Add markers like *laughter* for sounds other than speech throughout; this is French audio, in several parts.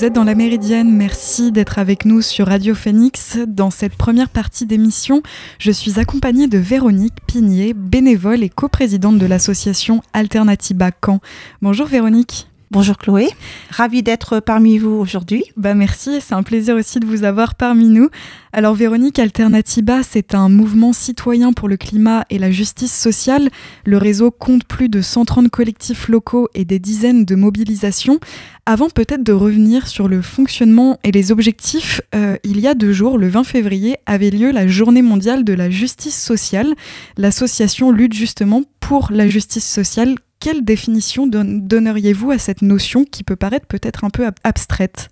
vous êtes dans la Méridienne. Merci d'être avec nous sur Radio Phoenix. Dans cette première partie d'émission, je suis accompagnée de Véronique Pigné, bénévole et coprésidente de l'association Alternativa Caen. Bonjour Véronique. Bonjour Chloé, ravie d'être parmi vous aujourd'hui. Bah merci, c'est un plaisir aussi de vous avoir parmi nous. Alors Véronique, Alternativa, c'est un mouvement citoyen pour le climat et la justice sociale. Le réseau compte plus de 130 collectifs locaux et des dizaines de mobilisations. Avant peut-être de revenir sur le fonctionnement et les objectifs, euh, il y a deux jours, le 20 février, avait lieu la journée mondiale de la justice sociale. L'association lutte justement pour la justice sociale quelle définition donneriez-vous à cette notion qui peut paraître peut-être un peu abstraite?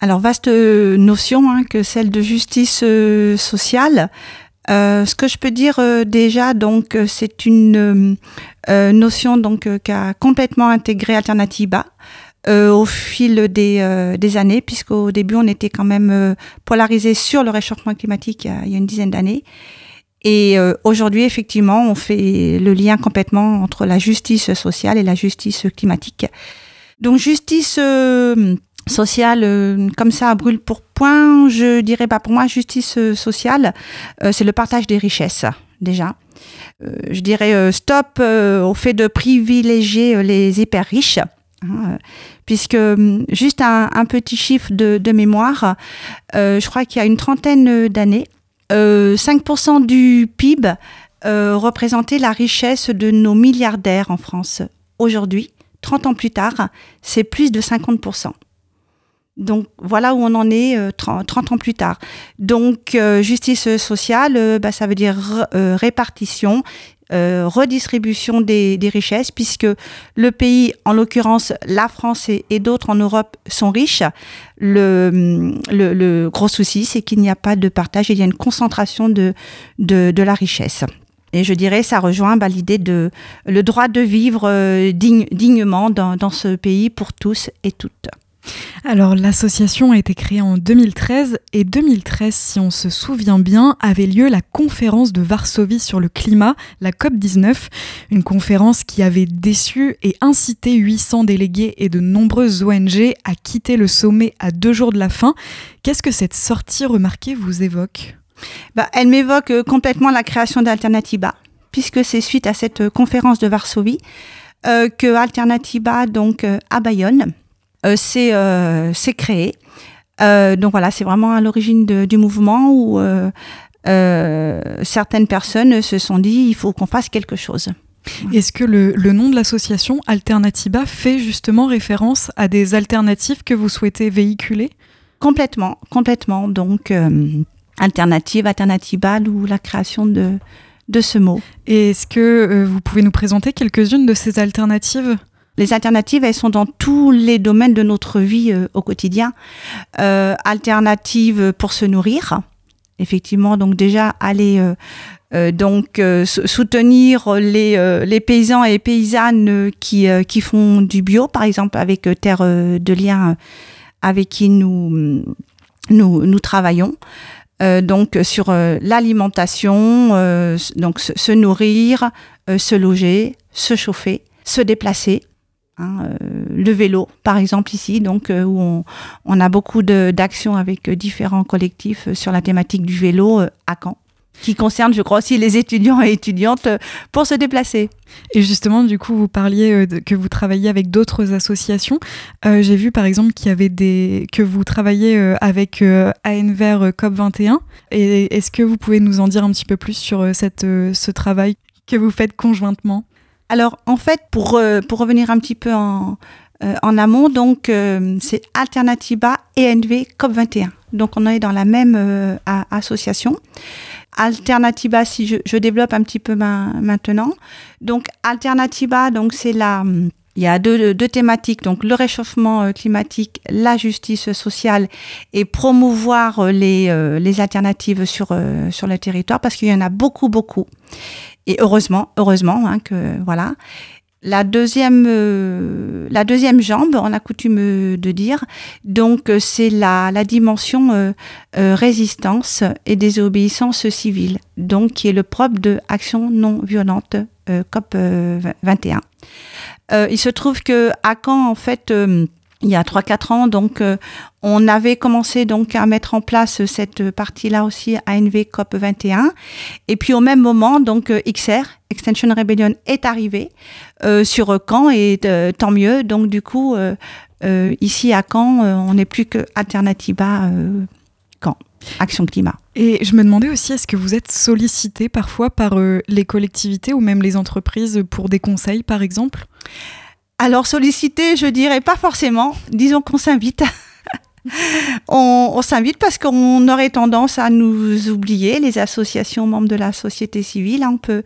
Alors, vaste euh, notion hein, que celle de justice euh, sociale. Euh, ce que je peux dire déjà, donc, c'est une notion donc qu'a complètement intégré Alternativa au fil des, des années, puisqu'au début on était quand même polarisé sur le réchauffement climatique il y a une dizaine d'années. Et euh, aujourd'hui, effectivement, on fait le lien complètement entre la justice sociale et la justice climatique. Donc, justice euh, sociale, euh, comme ça, brûle pour point, je dirais pas pour moi, justice sociale, c'est le partage des richesses, déjà. je dirais stop au fait de privilégier les hyper riches. Hein, puisque juste un, petit chiffre de, de mémoire, je crois qu'il y a une trentaine d'années, 5% euh, du PIB euh, représentait la richesse de nos milliardaires en France. Aujourd'hui, 30 ans plus tard, c'est plus de 50%. Donc voilà où on en est 30, euh, ans plus tard. Donc justice sociale, bah, ça veut dire répartition euh, redistribution des, richesses, puisque le pays, en l'occurrence la France et, d'autres en Europe, sont riches. Le, le, gros souci, c'est qu'il n'y a pas de partage, il y a une concentration de, de, la richesse. Et je dirais, ça rejoint bah, l'idée de le droit de vivre euh, dignement dans, dans ce pays pour tous et toutes. Alors l'association a été créée en 2013 et 2013, si on se souvient bien, avait lieu la conférence de Varsovie sur le climat, la COP19, une conférence qui avait déçu et incité 800 délégués et de nombreuses ONG à quitter le sommet à deux jours de la fin. Qu'est-ce que cette sortie remarquée vous évoque? Bah, Elle m'évoque euh, complètement la création d'Alternativa, puisque c'est suite à cette euh, conférence de Varsovie euh, que Alternativa, donc à Bayonne, euh, euh, c'est créé. Euh, donc voilà, c'est vraiment à l'origine du mouvement où certaines personnes se sont dit il faut qu'on fasse quelque chose. Est-ce que le, nom de l'association Alternativa fait justement référence à des alternatives que vous souhaitez véhiculer? Complètement, complètement. Donc, alternative, alternativa ou la création de, de ce mot. Et est-ce que vous pouvez nous présenter quelques-unes de ces alternatives? Les alternatives, elles sont dans tous les domaines de notre vie euh, au quotidien. Euh, alternatives pour se nourrir, effectivement, donc déjà aller euh, donc soutenir les, les, paysans et paysannes qui, qui font du bio, par exemple avec Terre de Liens, avec qui nous, nous, nous travaillons. donc sur l'alimentation, donc se nourrir, se loger, se chauffer, se déplacer. Hein, euh, le vélo, par exemple, ici, donc, euh, où on, a beaucoup d'actions avec euh, différents collectifs sur la thématique du vélo à Caen qui concerne, je crois, aussi les étudiants et étudiantes pour se déplacer. Et justement, du coup, vous parliez que vous travaillez avec d'autres associations. J'ai vu, par exemple, qu'il y avait des que vous travaillez avec ANVER COP21. Et est-ce que vous pouvez nous en dire un petit peu plus sur cette, ce travail que vous faites conjointement? Alors, en fait, pour, euh, pour revenir un petit peu en, euh, en amont, donc, euh, c'est Alternativa ENV COP21. Donc, on est dans la même association. Alternativa, si je, développe un petit peu maintenant. Donc, Alternativa, donc, c'est la. Il y a deux, deux, thématiques, donc le réchauffement climatique, la justice sociale et promouvoir les, les alternatives sur, sur le territoire parce qu'il y en a beaucoup, beaucoup. Et heureusement, heureusement hein, que voilà. La deuxième, euh, la deuxième jambe, on a coutume de dire, donc euh, c'est la, la dimension euh, résistance et désobéissance civile, donc qui est le propre de Action non violente COP 21. il se trouve que à Caen, en fait, il y a 3-4 ans. Donc, on avait commencé donc à mettre en place cette partie-là aussi ANV COP 21. Et puis au même moment, donc XR, Extension Rebellion, est arrivé sur Caen et tant mieux. Donc du coup, ici à Caen, on n'est plus que Alternativa Caen. Action Climat. Et je me demandais aussi, est-ce que vous êtes sollicité parfois par euh, les collectivités ou même les entreprises pour des conseils, par exemple? Alors, sollicité, je dirais pas forcément. Disons qu'on s'invite. *laughs* on, s'invite parce qu'on aurait tendance à nous oublier, les associations membres de la société civile. On peut,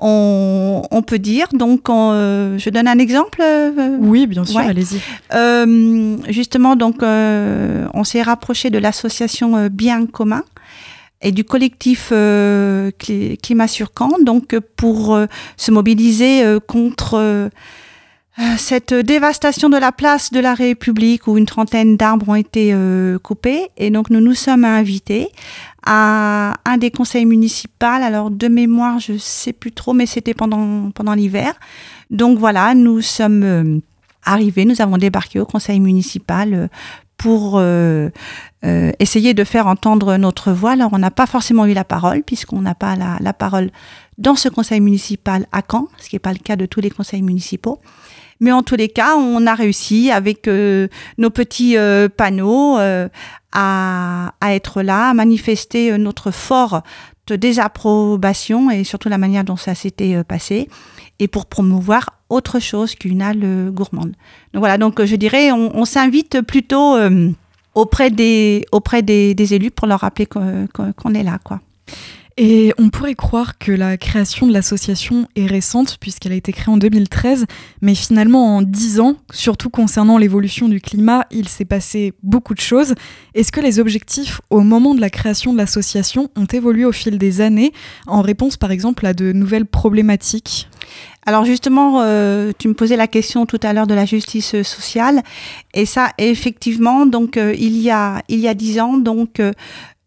on, peut dire. Donc, euh, je donne un exemple. Euh, oui, bien sûr, allez-y. Euh, justement, donc, on s'est rapproché de l'association Bien commun et du collectif Climat sur Caen, donc pour se mobiliser contre cette dévastation de la place de la République où une trentaine d'arbres ont été coupés. Et donc, nous nous sommes invités à un des conseils municipaux. Alors de mémoire, je sais plus trop, mais c'était pendant pendant l'hiver. Donc voilà, nous sommes euh, arrivés, nous avons débarqué au conseil municipal euh, pour euh, essayer de faire entendre notre voix. Alors on n'a pas forcément eu la parole puisqu'on n'a pas la, parole dans ce conseil municipal à Caen, ce qui n'est pas le cas de tous les conseils municipaux. Mais en tous les cas, on a réussi avec nos petits panneaux à, être là, à manifester euh, notre forte désapprobation et surtout la manière dont ça s'était euh, passé et pour promouvoir autre chose qu'une halle euh, gourmande. Donc voilà, donc je dirais, on, s'invite plutôt auprès, des, auprès des, élus pour leur rappeler qu'on est là, quoi. Et on pourrait croire que la création de l'association est récente puisqu'elle a été créée en 2013, mais finalement en 10 ans, surtout concernant l'évolution du climat, il s'est passé beaucoup de choses. Est-ce que les objectifs au moment de la création de l'association ont évolué au fil des années en réponse par exemple à de nouvelles problématiques? Alors justement, euh, tu me posais la question tout à l'heure de la justice sociale, et ça, effectivement, donc euh, il y a il y a dix ans, donc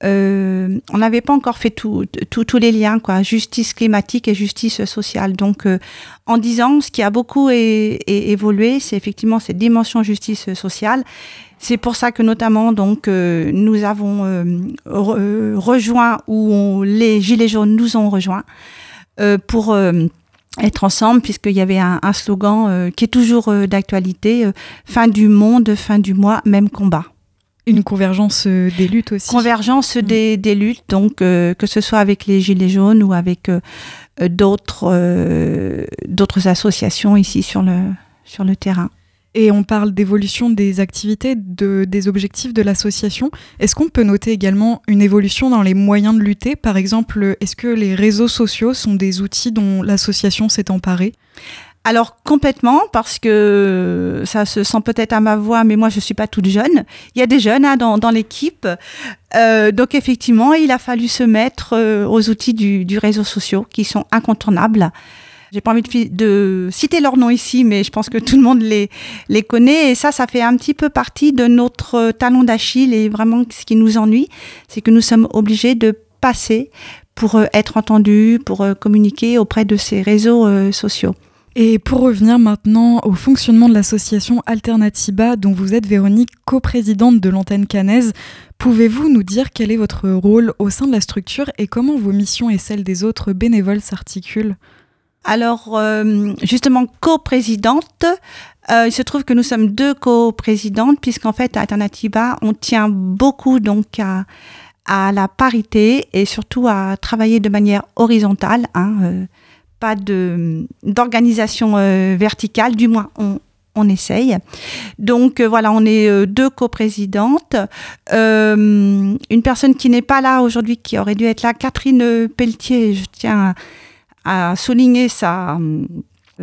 euh, euh, on n'avait pas encore fait tous les liens, quoi, justice climatique et justice sociale. Donc, euh, en disant, ce qui a beaucoup évolué, c'est effectivement cette dimension justice sociale. C'est pour ça que notamment, donc, euh, nous avons rejoint ou les gilets jaunes nous ont rejoints pour être ensemble, puisqu'il y avait un, un slogan qui est toujours d'actualité fin du monde, fin du mois, même combat. Une convergence euh, des luttes aussi. Convergence mm. des, des, luttes, donc euh, que ce soit avec les Gilets jaunes ou avec euh, d'autres d'autres associations ici sur le, sur le terrain. Et on parle d'évolution des activités, de, des objectifs de l'association. Est-ce qu'on peut noter également une évolution dans les moyens de lutter? Par exemple, est-ce que les réseaux sociaux sont des outils dont l'association s'est emparée? Alors complètement, parce que ça se sent peut-être à ma voix, mais moi je suis pas toute jeune. Il y a des jeunes hein, dans, dans l'équipe, euh, donc effectivement, il a fallu se mettre euh, aux outils du, du réseau social qui sont incontournables. J'ai pas envie de, de, citer leurs noms ici, mais je pense que tout le monde les, les connaît. Et ça, ça fait un petit peu partie de notre talon d'Achille. Et vraiment, ce qui nous ennuie, c'est que nous sommes obligés de passer pour euh, être entendus, pour communiquer auprès de ces réseaux sociaux. Et pour revenir maintenant au fonctionnement de l'association Alternativa, dont vous êtes Véronique, coprésidente de l'antenne canaise, pouvez-vous nous dire quel est votre rôle au sein de la structure et comment vos missions et celles des autres bénévoles s'articulent? Alors, euh, justement, coprésidente, euh, il se trouve que nous sommes deux coprésidentes, puisqu'en fait, à Alternativa, on tient beaucoup donc à, à, la parité et surtout à travailler de manière horizontale. Hein, euh, pas d'organisation euh, verticale, du moins on, on essaye. Donc euh, voilà, on est euh, deux coprésidentes. une personne qui n'est pas là aujourd'hui, qui aurait dû être là, Catherine Pelletier, je tiens à, souligner sa,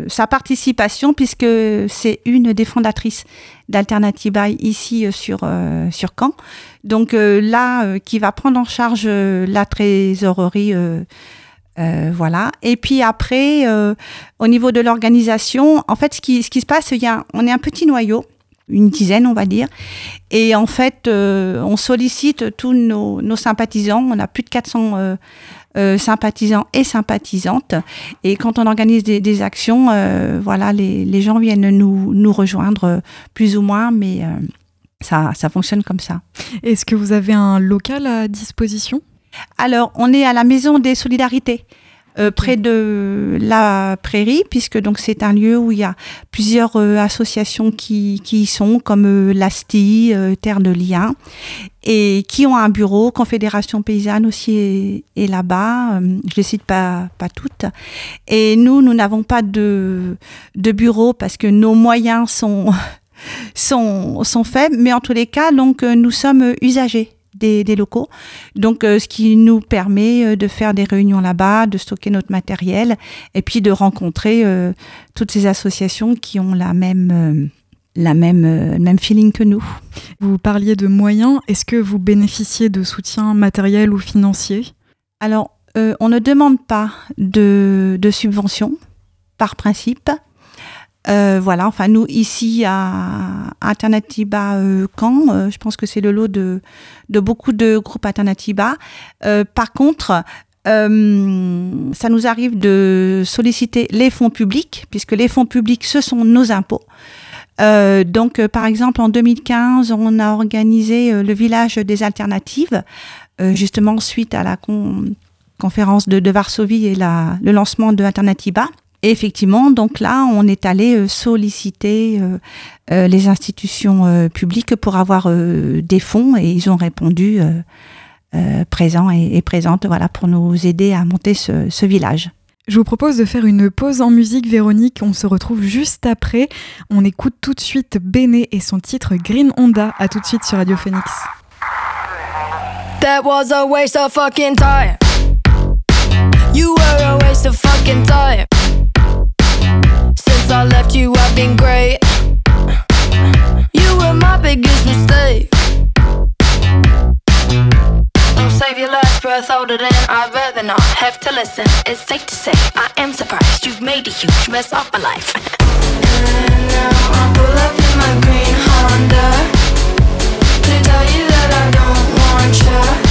sa participation puisque c'est une des fondatrices d'Alternativa ici sur, sur Caen. Donc là, qui va prendre en charge la trésorerie euh, voilà. Et puis après, euh, au niveau de l'organisation, en fait, ce qui, ce qui se passe, il y a, on est un petit noyau. une dizaine, on va dire. Et en fait, on sollicite tous nos, sympathisants. On a plus de 400 sympathisants et sympathisantes. Et quand on organise des, actions, voilà, les, gens viennent nous, nous rejoindre plus ou moins, mais ça, ça fonctionne comme ça. Est-ce que vous avez un local à disposition? Alors, on est à la Maison des Solidarités. Euh, près de la prairie, puisque donc c'est un lieu où il y a plusieurs euh, associations qui, qui y sont, comme euh, l'ASTI, Terre de Liens, et qui ont un bureau. Confédération paysanne aussi est, là-bas. je ne les cite pas, pas toutes. Et nous, nous n'avons pas de, de bureau parce que nos moyens sont *laughs* sont, sont faibles, mais en tous les cas, donc, euh, nous sommes usagers des, locaux. Donc, euh, ce qui nous permet euh, de faire des réunions là-bas, de stocker notre matériel et puis de rencontrer toutes ces associations qui ont la même. la même, même feeling que nous. Vous parliez de moyens. Est-ce que vous bénéficiez de soutien matériel ou financier? Alors, on ne demande pas de, de subvention par principe. Euh, voilà, enfin nous ici à Alternativa euh, Caen, euh, je pense que c'est le lot de, beaucoup de groupes Alternativa. par contre, ça nous arrive de solliciter les fonds publics, puisque les fonds publics, ce sont nos impôts. donc, par exemple, en 2015, on a organisé le village des alternatives, justement suite à la conférence de, Varsovie et la, le lancement de Alternativa. Et effectivement, donc là, on est allé euh, solliciter euh, euh, les institutions publiques pour avoir des fonds et ils ont répondu présents et, présentes voilà, pour nous aider à monter ce, ce, village. Je vous propose de faire une pause en musique, Véronique. On se retrouve juste après. On écoute tout de suite Béné et son titre Green Honda. À tout de suite sur Radio Phoenix. That was a waste of fucking time. You were a waste of fucking time. Since I left you, I've been great. You were my biggest mistake. Don't save your last breath older than I'd rather not have to listen. It's safe to say I am surprised you've made a huge mess of my life. and now I pull up in my green Honda to tell you that I don't want you.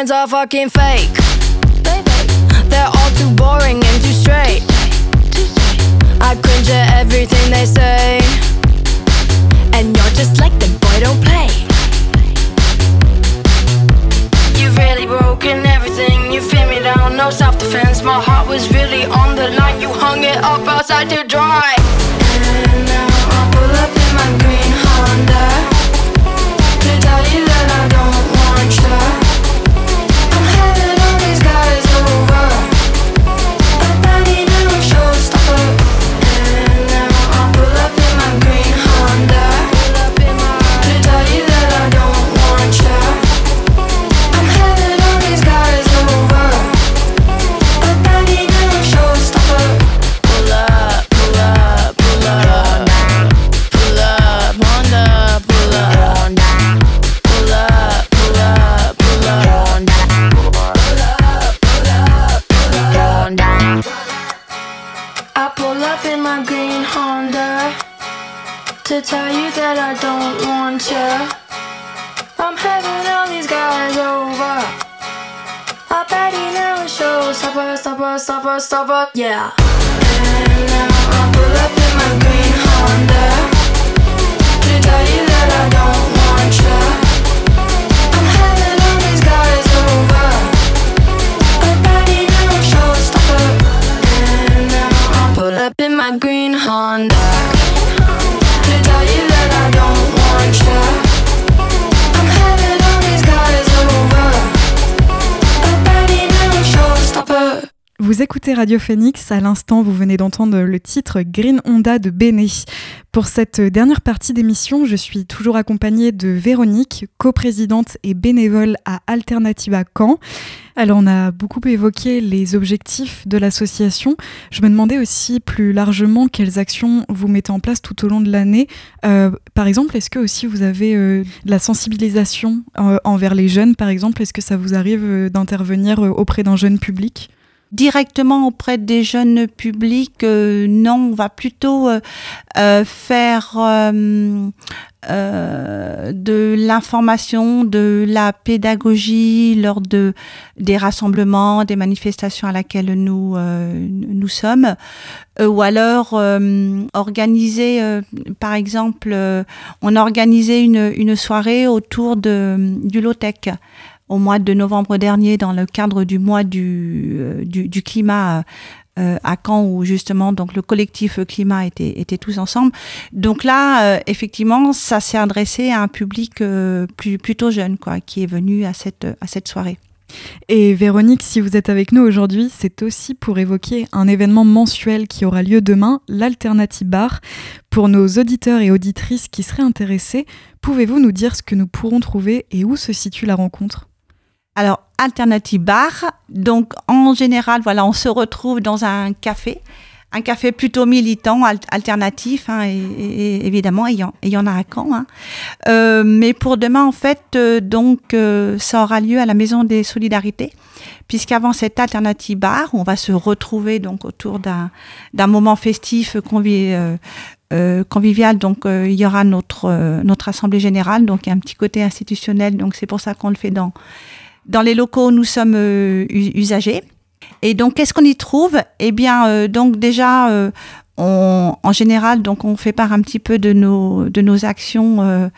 Friends are fucking fake. They're all too boring and too straight. I cringe at everything they say. And you're just like them, boy, don't play. You've really broken everything. You feel me down, no self defense. My heart was really on the line. You hung it up outside to dry. And yeah. And now I pull up in my green Honda to tell you that I don't want you. I'm having all these guys over, that ain't no showstopper. And now I pull up in my green Honda to tell you that I don't want you. Vous écoutez Radio Phoenix, à l'instant vous venez d'entendre le titre Green Honda de Béné. Pour cette dernière partie d'émission, je suis toujours accompagnée de Véronique, coprésidente et bénévole à Alternativa Caen. Alors on a beaucoup évoqué les objectifs de l'association. Je me demandais aussi plus largement quelles actions vous mettez en place tout au long de l'année. Euh, par exemple, est-ce que aussi vous avez euh, de la sensibilisation euh, envers les jeunes, par exemple? Est-ce que ça vous arrive d'intervenir auprès d'un jeune public? Directement auprès des jeunes publics, euh, non, on va plutôt euh, euh, faire de l'information, de la pédagogie lors de des rassemblements, des manifestations à laquelle nous nous sommes, ou alors organiser, par exemple, on a une, une soirée autour de du low tech au mois de novembre dernier dans le cadre du mois du, euh, du, climat euh, à Caen où justement donc le collectif climat était, tous ensemble. Donc là, euh, effectivement, ça s'est adressé à un public plutôt jeune quoi, qui est venu à cette, à cette soirée. Et Véronique, si vous êtes avec nous aujourd'hui, c'est aussi pour évoquer un événement mensuel qui aura lieu demain, l'Alternative Bar. Pour nos auditeurs et auditrices qui seraient intéressés, pouvez-vous nous dire ce que nous pourrons trouver et où se situe la rencontre? Alors, Alternative Bar. Donc, en général, voilà, on se retrouve dans un café, un café plutôt militant, alternatif, hein, et, évidemment, il y, en, a à Caen. Hein. Euh, mais pour demain, en fait, euh, donc, euh, ça aura lieu à la Maison des Solidarités, puisqu'avant cet Alternative Bar, on va se retrouver donc autour d'un moment festif convivial. convivial, donc il y aura notre notre assemblée générale, donc il y a un petit côté institutionnel, donc c'est pour ça qu'on le fait dans dans les locaux, nous sommes euh, usagers. Et donc, qu'est-ce qu'on y trouve? Eh bien, euh, donc déjà, euh, on, en général, donc on fait part un petit peu de nos de nos actions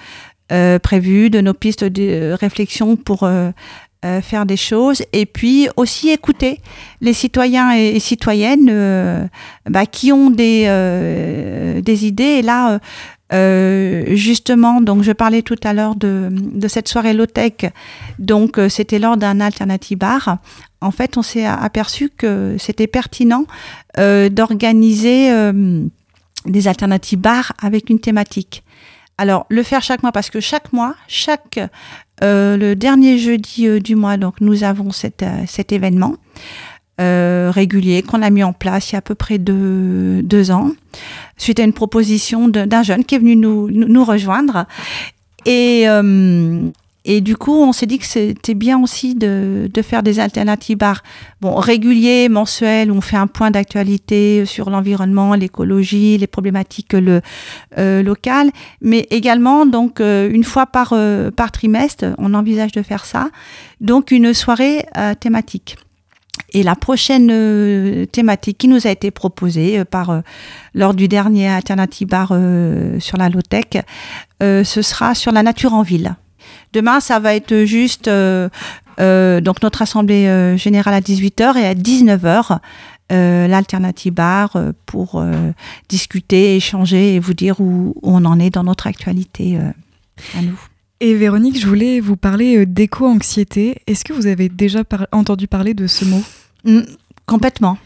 prévues, de nos pistes de réflexion pour faire des choses et puis aussi écouter les citoyens et, citoyennes bah, qui ont des, des idées. Et là, euh, justement, donc je parlais tout à l'heure de, cette soirée low-tech, donc euh, c'était lors d'un alternative bar. En fait, on s'est aperçu que c'était pertinent euh, d'organiser des alternatives bars avec une thématique. Alors, le faire chaque mois, parce que chaque mois, chaque le dernier jeudi du mois, donc nous avons cet, cet événement. Euh, régulier qu'on a mis en place il y a à peu près deux, deux ans, suite à une proposition d'un jeune qui est venu nous, nous rejoindre. Et, euh, et du coup, on s'est dit que c'était bien aussi de, de, faire des alternatives bars bon, réguliers, mensuels, où on fait un point d'actualité sur l'environnement, l'écologie, les problématiques le, euh, locales, mais également, donc, une fois par, par trimestre, on envisage de faire ça, donc une soirée thématique. Et la prochaine euh, thématique qui nous a été proposée euh, par euh, lors du dernier Alternative Bar sur la low-tech, ce sera sur la nature en ville. Demain, ça va être juste donc notre assemblée générale à 18h et à 19h l'Alternative Bar pour discuter, échanger et vous dire où, on en est dans notre actualité à nous. Et Véronique, je voulais vous parler d'éco-anxiété. Est-ce que vous avez déjà entendu parler de ce mot? Complètement.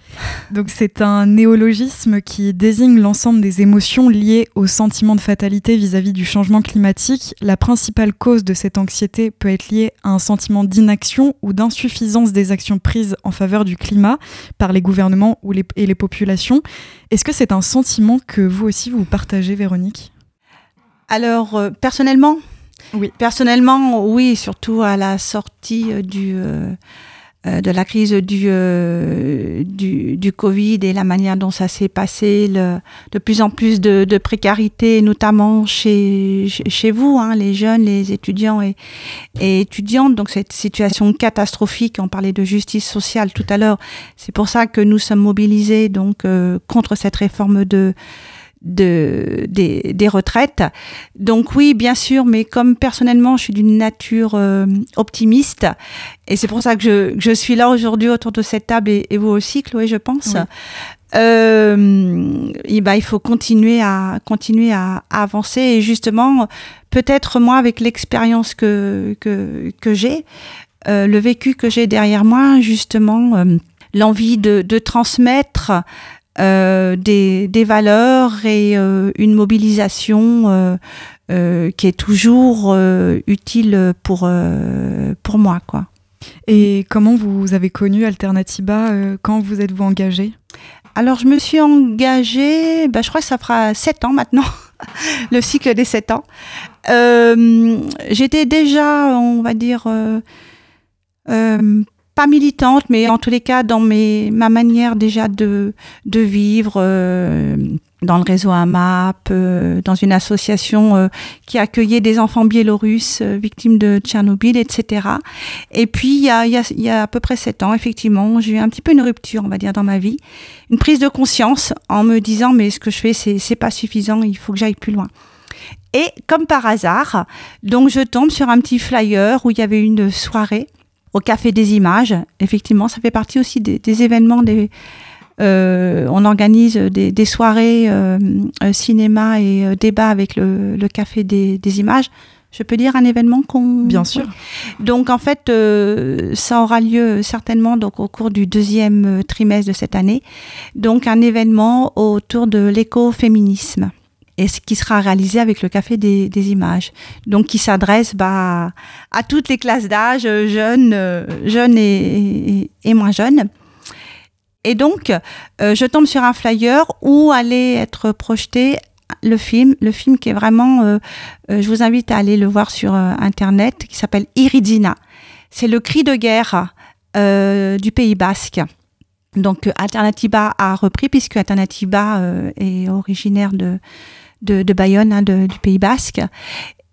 Donc c'est un néologisme qui désigne l'ensemble des émotions liées au sentiment de fatalité vis-à-vis du changement climatique. La principale cause de cette anxiété peut être liée à un sentiment d'inaction ou d'insuffisance des actions prises en faveur du climat par les gouvernements ou les, et les populations. Est-ce que c'est un sentiment que vous aussi vous partagez, Véronique? Alors euh, personnellement, oui. Personnellement, oui, surtout à la sortie euh, euh, euh, de la crise du, du, Covid et la manière dont ça s'est passé, le, de plus en plus de, précarité, notamment chez, chez vous, hein, les jeunes, les étudiants et, étudiantes. Donc cette situation catastrophique, on parlait de justice sociale tout à l'heure, c'est pour ça que nous sommes mobilisés donc contre cette réforme de de, des, des, retraites. Donc oui, bien sûr, mais comme personnellement, je suis d'une nature euh, optimiste, et c'est pour ça que je, je suis là aujourd'hui autour de cette table, et, vous aussi, Chloé, je pense. Euh, et ben, il faut continuer à continuer à, avancer et justement peut-être moi avec l'expérience que que, que j'ai euh, le vécu que j'ai derrière moi justement l'envie de, de, transmettre des, des, valeurs et une mobilisation qui est toujours utile pour, pour moi. Quoi. Et comment vous avez connu Alternatiba Quand vous êtes-vous engagée alors, je me suis engagée, bah, je crois que ça fera sept ans maintenant, *laughs* le cycle des sept ans. Euh, j'étais déjà, on va dire, euh, euh, pas militante, mais en tous les cas, dans mes, ma manière déjà de, de vivre, dans le réseau AMAP, euh, dans une association euh, qui accueillait des enfants biélorusses euh, victimes de Tchernobyl, etc. Et puis, il y a, y, a, y a, à peu près sept ans, effectivement, j'ai eu un petit peu une rupture, on va dire, dans ma vie. Une prise de conscience en me disant, mais ce que je fais, c'est pas suffisant, il faut que j'aille plus loin. Et comme par hasard, donc je tombe sur un petit flyer où il y avait une soirée au Café des Images. Effectivement, ça fait partie aussi des, des événements des euh, on organise des, soirées euh, euh, cinéma et débat avec le, Café des, Images. Je peux dire un événement qu'on... Bien sûr. Donc en fait, ça aura lieu certainement donc, au cours du deuxième trimestre de cette année. Donc un événement autour de l'écoféminisme et ce qui sera réalisé avec le Café des, Images. Donc qui s'adresse bah, à toutes les classes d'âge, jeunes, jeunes et, moins jeunes. Et donc, euh, je tombe sur un flyer où allait être projeté le film, le film qui est vraiment, euh, euh, je vous invite à aller le voir sur internet, qui s'appelle Iridina. C'est le cri de guerre du Pays Basque. Donc Alternativa a repris puisque Alternativa est originaire de, de, Bayonne, hein, du Pays Basque.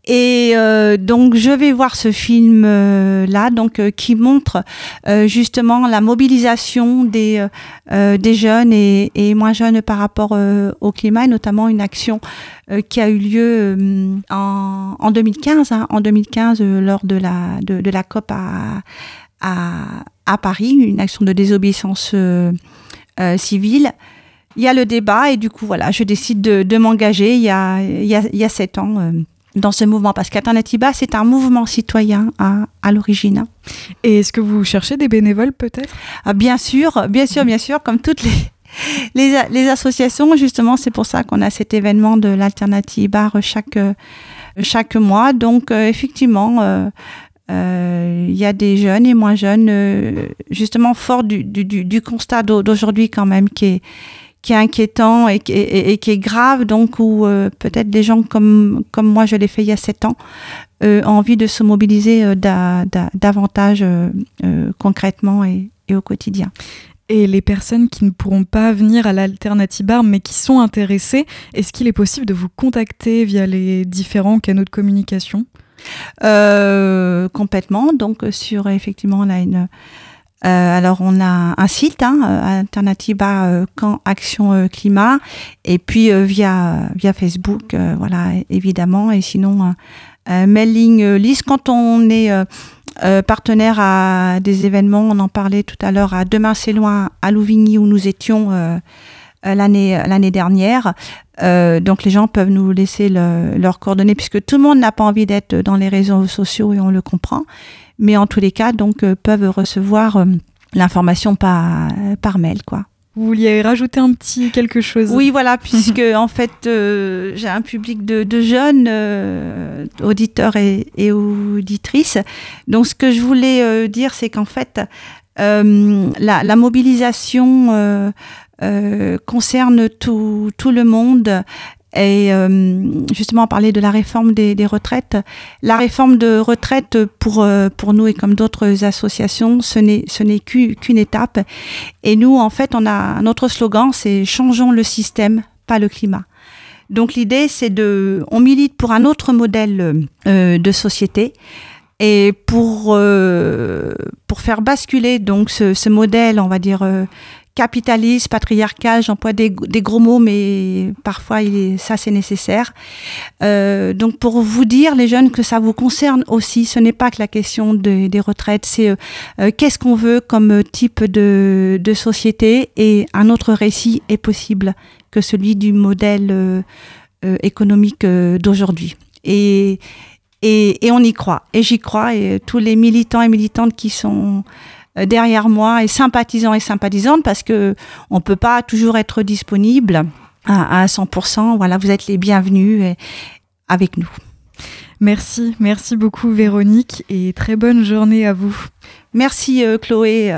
Et euh, donc je vais voir ce film euh, là, donc euh, qui montre justement la mobilisation des jeunes et, moins jeunes par rapport au climat, et notamment une action qui a eu lieu en, en 2015, hein, en 2015 lors de la de, la COP à, à Paris, une action de désobéissance civile il y a le débat et du coup voilà, je décide de, de m'engager il y a il y a, il y a sept ans dans ce mouvement Parce qu'Alternativa, c'est un mouvement citoyen à, à l'origine. Et est-ce que vous cherchez des bénévoles peut-être? Ah, Bien sûr, bien sûr, bien sûr, comme toutes les, les, les associations, justement, c'est pour ça qu'on a cet événement de l'Alternativa chaque, chaque mois. Donc, euh, effectivement, euh, euh, il y a des jeunes et moins jeunes, justement, fort du, du, du constat d'aujourd'hui quand même, qui est qui est inquiétant et, et, et, qui est grave, donc où euh, peut-être des gens comme, comme moi, je l'ai fait il y a sept ans, euh, ont envie de se mobiliser euh, da, da, davantage concrètement et, et, au quotidien. Et les personnes qui ne pourront pas venir à l'Alternative Bar, mais qui sont intéressées, est-ce qu'il est possible de vous contacter via les différents canaux de communication? Complètement. Donc, sur effectivement, là, une euh, alors on a un site, hein, euh, Alternativa euh, Camp Action euh, Climat, et puis via via Facebook, voilà évidemment, et sinon mailing list. Quand on est partenaire à des événements, on en parlait tout à l'heure à Demain c'est loin à Louvigny où nous étions l'année l'année dernière. Euh, donc les gens peuvent nous laisser le, leurs coordonnées puisque tout le monde n'a pas envie d'être dans les réseaux sociaux et on le comprend mais en tous les cas, donc, euh, peuvent recevoir euh, l'information par, par mail, quoi. Vous vouliez rajouter un petit quelque chose? Oui, voilà, *laughs* puisque en fait, euh, j'ai un public de, de jeunes euh, auditeurs et, et, auditrices. Donc, ce que je voulais euh, dire, c'est qu'en fait, la, la, mobilisation concerne tout, tout le monde et euh, justement parler de la réforme des, des, retraites. La réforme de retraite pour euh, pour nous et comme d'autres associations, ce n'est ce n'est qu'une étape. Et nous, en fait, on a notre slogan, c'est changeons le système, pas le climat. Donc l'idée, c'est de, on milite pour un autre modèle euh, de société. Et pour, euh, pour faire basculer donc ce, ce modèle, on va dire, euh, capitaliste, patriarcal, j'emploie des, gros mots, mais parfois ça c'est nécessaire. Euh, donc pour vous dire, les jeunes, que ça vous concerne aussi, ce n'est pas que la question de, des retraites, c'est euh, euh qu'est-ce qu'on veut comme type de, de, société? Et un autre récit est possible que celui du modèle euh, euh économique euh, d'aujourd'hui. Et, et, et, on y croit, et j'y crois, et tous les militants et militantes qui sont derrière moi et sympathisants et sympathisantes parce que on peut pas toujours être disponible à, 100%. Voilà, vous êtes les bienvenus avec nous. Merci, merci beaucoup Véronique et très bonne journée à vous. Merci Chloé.